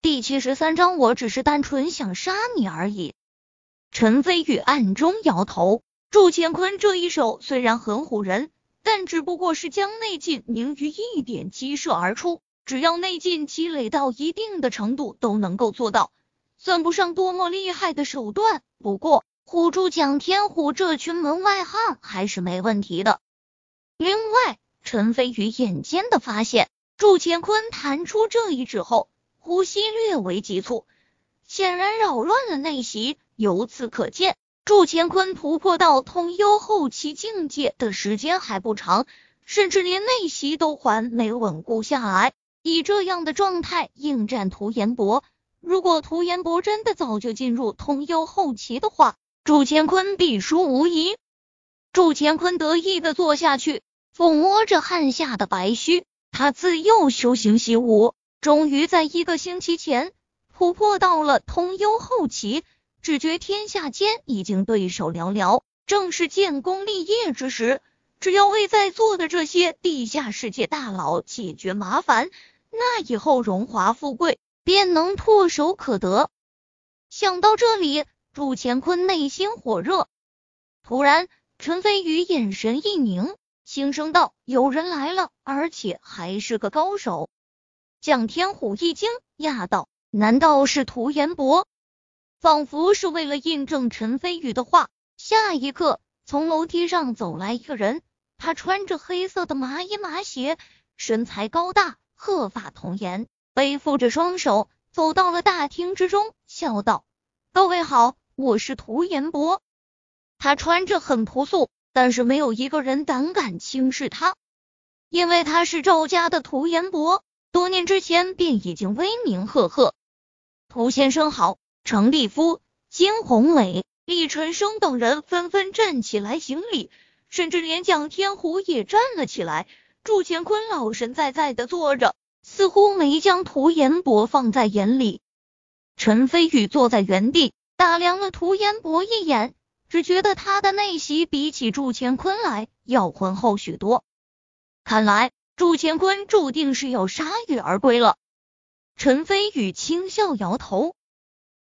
第七十三章，我只是单纯想杀你而已。陈飞宇暗中摇头，祝乾坤这一手虽然很唬人，但只不过是将内劲凝于一点激射而出，只要内劲积累到一定的程度，都能够做到，算不上多么厉害的手段。不过唬住蒋天虎这群门外汉还是没问题的。另外，陈飞宇眼尖的发现，祝乾坤弹出这一指后。呼吸略为急促，显然扰乱了内息。由此可见，祝乾坤突破到通幽后期境界的时间还不长，甚至连内息都还没稳固下来。以这样的状态应战涂延博，如果涂延博真的早就进入通幽后期的话，祝乾坤必输无疑。祝乾坤得意的坐下去，抚摸着汗下的白须，他自幼修行习武。终于在一个星期前突破到了通幽后期，只觉天下间已经对手寥寥，正是建功立业之时。只要为在座的这些地下世界大佬解决麻烦，那以后荣华富贵便能唾手可得。想到这里，祝乾坤内心火热。突然，陈飞宇眼神一凝，轻声道：“有人来了，而且还是个高手。”蒋天虎一惊，讶道：“难道是涂延博？”仿佛是为了印证陈飞宇的话，下一刻从楼梯上走来一个人，他穿着黑色的麻衣麻鞋，身材高大，鹤发童颜，背负着双手走到了大厅之中，笑道：“各位好，我是涂延博。”他穿着很朴素，但是没有一个人胆敢轻视他，因为他是赵家的涂延博。多年之前便已经威名赫赫。涂先生好，程立夫、金宏伟、厉晨生等人纷纷站起来行礼，甚至连蒋天虎也站了起来。祝乾坤老神在在的坐着，似乎没将涂延博放在眼里。陈飞宇坐在原地，打量了涂延博一眼，只觉得他的内息比起祝乾坤来要浑厚许多。看来。祝乾坤注定是要铩羽而归了。陈飞宇轻笑摇头，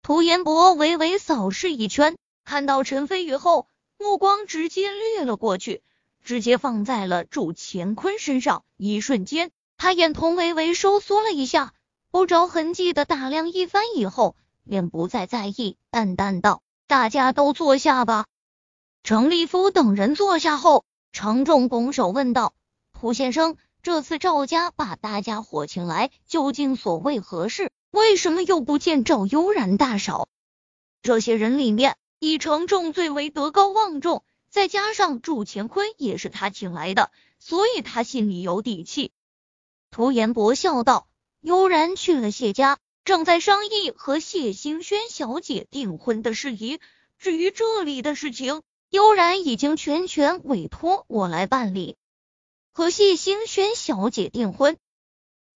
涂延博微微扫视一圈，看到陈飞宇后，目光直接掠了过去，直接放在了祝乾坤身上。一瞬间，他眼瞳微微收缩了一下，不着痕迹的打量一番以后，便不再在意，淡淡道：“大家都坐下吧。”程立夫等人坐下后，程重拱手问道：“涂先生。”这次赵家把大家伙请来，究竟所为何事？为什么又不见赵悠然大嫂？这些人里面，以程仲最为德高望重，再加上祝乾坤也是他请来的，所以他心里有底气。涂延博笑道：“悠然去了谢家，正在商议和谢星轩小姐订婚的事宜。至于这里的事情，悠然已经全权委托我来办理。”和谢星轩小姐订婚，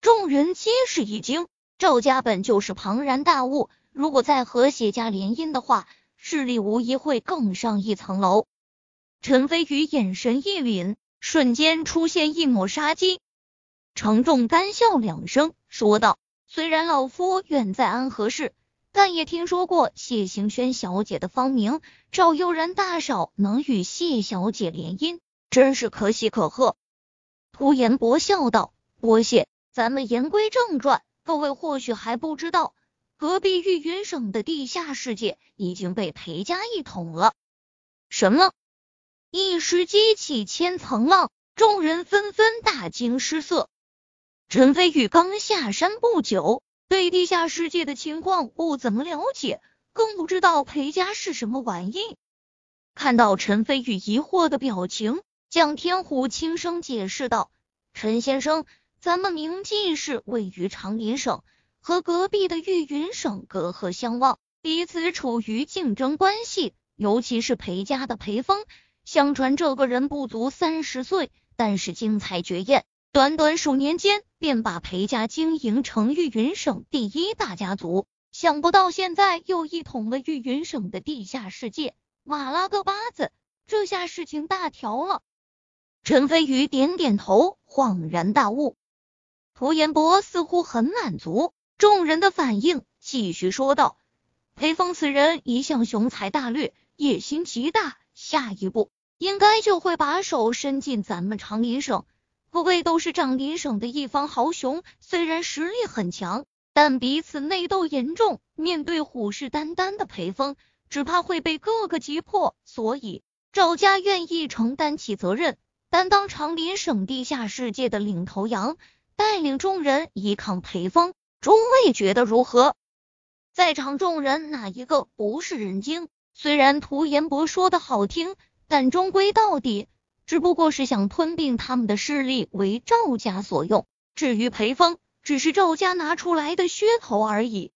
众人皆是一惊。赵家本就是庞然大物，如果再和谢家联姻的话，势力无疑会更上一层楼。陈飞宇眼神一凛，瞬间出现一抹杀机。程仲干笑两声，说道：“虽然老夫远在安和市，但也听说过谢星轩小姐的芳名。赵悠然大嫂能与谢小姐联姻，真是可喜可贺。”涂延博笑道：“多谢，咱们言归正传，各位或许还不知道，隔壁玉云省的地下世界已经被裴家一统了。”什么？一时激起千层浪，众人纷纷大惊失色。陈飞宇刚下山不久，对地下世界的情况不怎么了解，更不知道裴家是什么玩意。看到陈飞宇疑惑的表情。蒋天虎轻声解释道：“陈先生，咱们明记市位于长林省，和隔壁的玉云省隔河相望，彼此处于竞争关系。尤其是裴家的裴峰，相传这个人不足三十岁，但是精彩绝艳，短短数年间便把裴家经营成玉云省第一大家族。想不到现在又一统了玉云省的地下世界，瓦拉个巴子，这下事情大条了。”陈飞宇点点头，恍然大悟。涂延博似乎很满足，众人的反应，继续说道：“裴峰此人一向雄才大略，野心极大，下一步应该就会把手伸进咱们长林省。不谓都是长林省的一方豪雄，虽然实力很强，但彼此内斗严重，面对虎视眈眈的裴峰，只怕会被各个击破。所以赵家愿意承担起责任。”担当长林省地下世界的领头羊，带领众人依抗裴峰，众位觉得如何？在场众人哪一个不是人精？虽然涂延博说的好听，但终归到底只不过是想吞并他们的势力，为赵家所用。至于裴峰，只是赵家拿出来的噱头而已。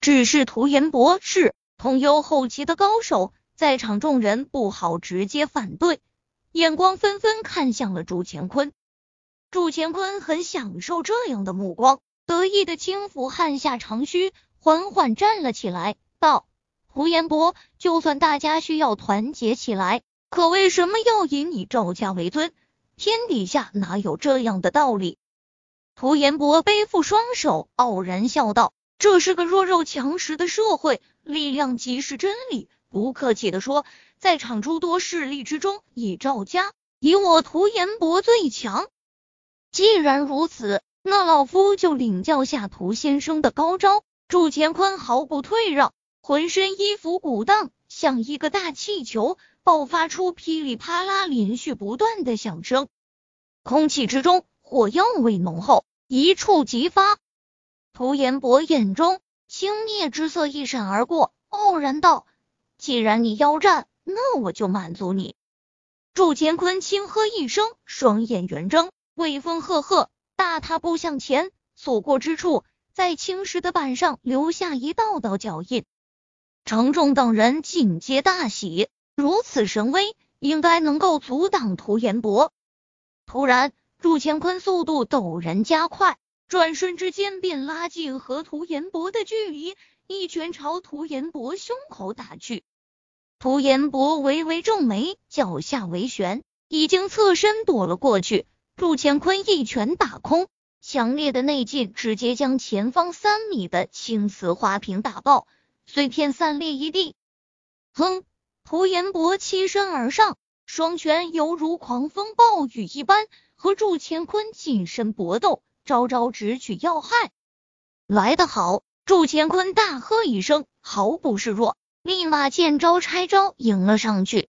只是涂延博是通幽后期的高手，在场众人不好直接反对。眼光纷纷看向了祝乾坤，祝乾坤很享受这样的目光，得意的轻抚汗下长须，缓缓站了起来，道：“胡延博，就算大家需要团结起来，可为什么要以你赵家为尊？天底下哪有这样的道理？”胡延博背负双手，傲然笑道：“这是个弱肉强食的社会，力量即是真理。不客气的说。”在场诸多势力之中，以赵家以我涂延博最强。既然如此，那老夫就领教下涂先生的高招。祝乾坤毫不退让，浑身衣服鼓荡，像一个大气球，爆发出噼里啪啦连续不断的响声。空气之中火药味浓厚，一触即发。涂延博眼中轻蔑之色一闪而过，傲然道：“既然你要战。”那我就满足你。祝乾坤轻喝一声，双眼圆睁，威风赫赫，大踏步向前，所过之处，在青石的板上留下一道道脚印。程仲等人尽皆大喜，如此神威，应该能够阻挡涂延博。突然，祝乾坤速度陡然加快，转瞬之间便拉近和涂延博的距离，一拳朝涂延博胸口打去。涂延博微微皱眉，脚下为旋，已经侧身躲了过去。祝乾坤一拳打空，强烈的内劲直接将前方三米的青瓷花瓶打爆，碎片散裂一地。哼！涂延博欺身而上，双拳犹如狂风暴雨一般，和祝乾坤近身搏斗，招招直取要害。来得好！祝乾坤大喝一声，毫不示弱。立马见招拆招迎了上去，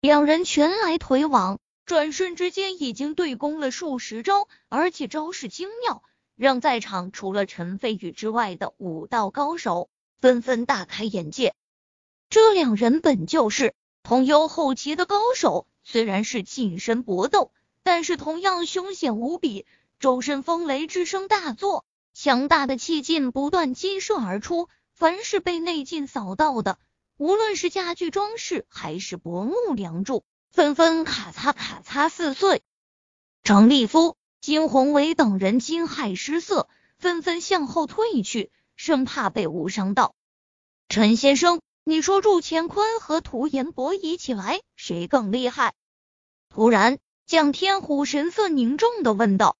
两人拳来腿往，转瞬之间已经对攻了数十招，而且招式精妙，让在场除了陈飞宇之外的武道高手纷纷大开眼界。这两人本就是同幽后期的高手，虽然是近身搏斗，但是同样凶险无比，周身风雷之声大作，强大的气劲不断激射而出。凡是被内劲扫到的，无论是家具装饰还是柏木梁柱，纷纷咔嚓咔嚓撕碎。张立夫、金宏伟等人惊骇失色，纷纷向后退去，生怕被误伤到。陈先生，你说祝乾坤和涂延博一起来，谁更厉害？突然，蒋天虎神色凝重的问道。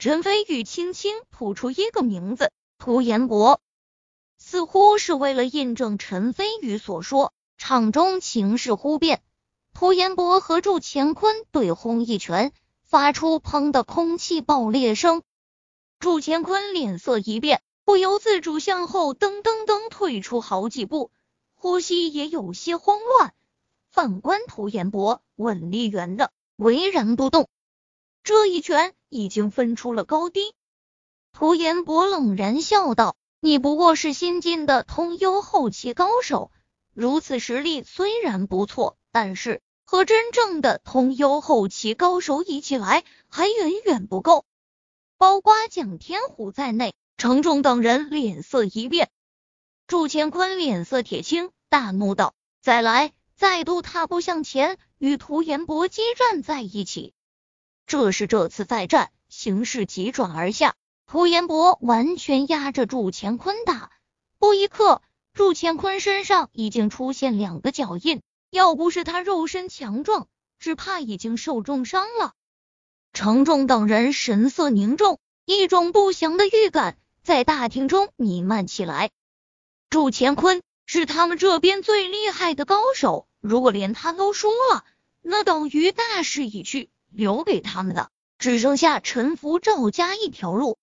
陈飞宇轻轻吐出一个名字：涂延博。似乎是为了印证陈飞宇所说，场中情势忽变，涂延博和祝乾坤对轰一拳，发出砰的空气爆裂声。祝乾坤脸色一变，不由自主向后噔噔噔退出好几步，呼吸也有些慌乱。反观涂延博，稳立原的，巍然不动。这一拳已经分出了高低。涂延博冷然笑道。你不过是新晋的通幽后期高手，如此实力虽然不错，但是和真正的通幽后期高手一起来还远远不够。包括蒋天虎在内，程仲等人脸色一变。祝乾坤脸色铁青，大怒道：“再来！”再度踏步向前，与涂延博激战在一起。这是这次再战形势急转而下。涂延博完全压着祝乾坤打，不一刻，祝乾坤身上已经出现两个脚印。要不是他肉身强壮，只怕已经受重伤了。程仲等人神色凝重，一种不祥的预感在大厅中弥漫起来。祝乾坤是他们这边最厉害的高手，如果连他都输了，那等于大势已去，留给他们的只剩下臣服赵家一条路。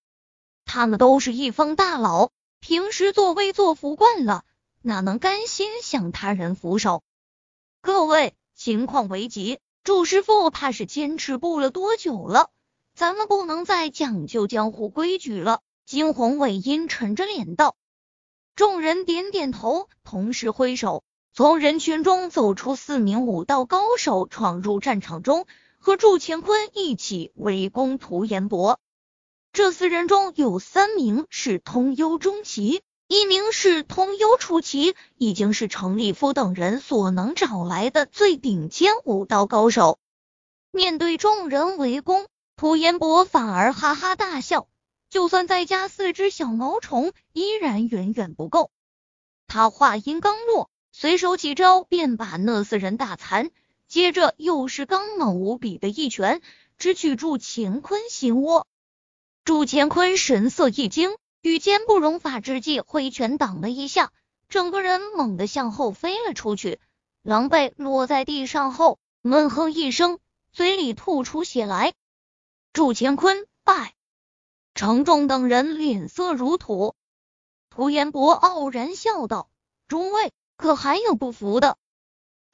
他们都是一方大佬，平时作威作福惯了，哪能甘心向他人俯首？各位，情况危急，祝师傅怕是坚持不了多久了，咱们不能再讲究江湖规矩了。惊鸿伟阴沉着脸道。众人点点头，同时挥手，从人群中走出四名武道高手，闯入战场中，和祝乾坤一起围攻涂延博。这四人中有三名是通幽中期，一名是通幽初期，已经是程立夫等人所能找来的最顶尖武道高手。面对众人围攻，涂延博反而哈哈大笑。就算再加四只小毛虫，依然远远不够。他话音刚落，随手几招便把那四人打残，接着又是刚猛无比的一拳，直取祝乾坤心窝。祝乾坤神色一惊，与坚不容法之际，挥拳挡了一下，整个人猛地向后飞了出去，狼狈落在地上后，闷哼一声，嘴里吐出血来。祝乾坤败。程仲等人脸色如土，涂延博傲然笑道：“诸位，可还有不服的？”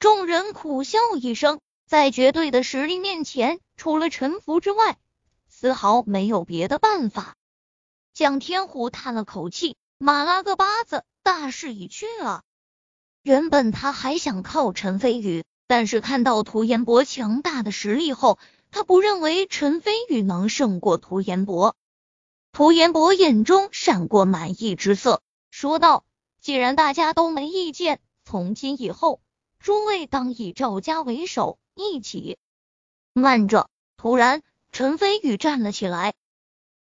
众人苦笑一声，在绝对的实力面前，除了臣服之外，丝毫没有别的办法。蒋天虎叹了口气，马拉个巴子，大势已去了。原本他还想靠陈飞宇，但是看到涂延博强大的实力后，他不认为陈飞宇能胜过涂延博。涂延博眼中闪过满意之色，说道：“既然大家都没意见，从今以后，诸位当以赵家为首，一起。”慢着！突然，陈飞宇站了起来，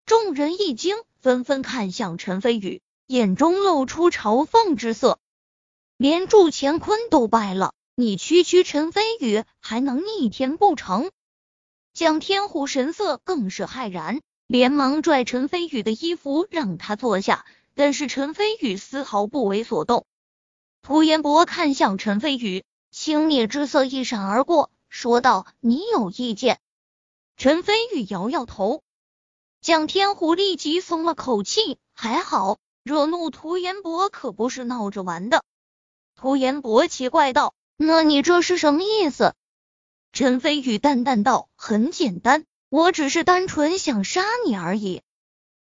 众人一惊，纷纷看向陈飞宇，眼中露出嘲讽之色。连祝乾坤都败了，你区区陈飞宇还能逆天不成？蒋天虎神色更是骇然。连忙拽陈飞宇的衣服，让他坐下。但是陈飞宇丝毫不为所动。涂延博看向陈飞宇，轻蔑之色一闪而过，说道：“你有意见？”陈飞宇摇摇头。蒋天虎立即松了口气，还好，惹怒涂延博可不是闹着玩的。涂延博奇怪道：“那你这是什么意思？”陈飞宇淡淡道：“很简单。”我只是单纯想杀你而已，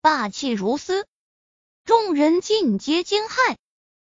霸气如斯，众人尽皆惊骇。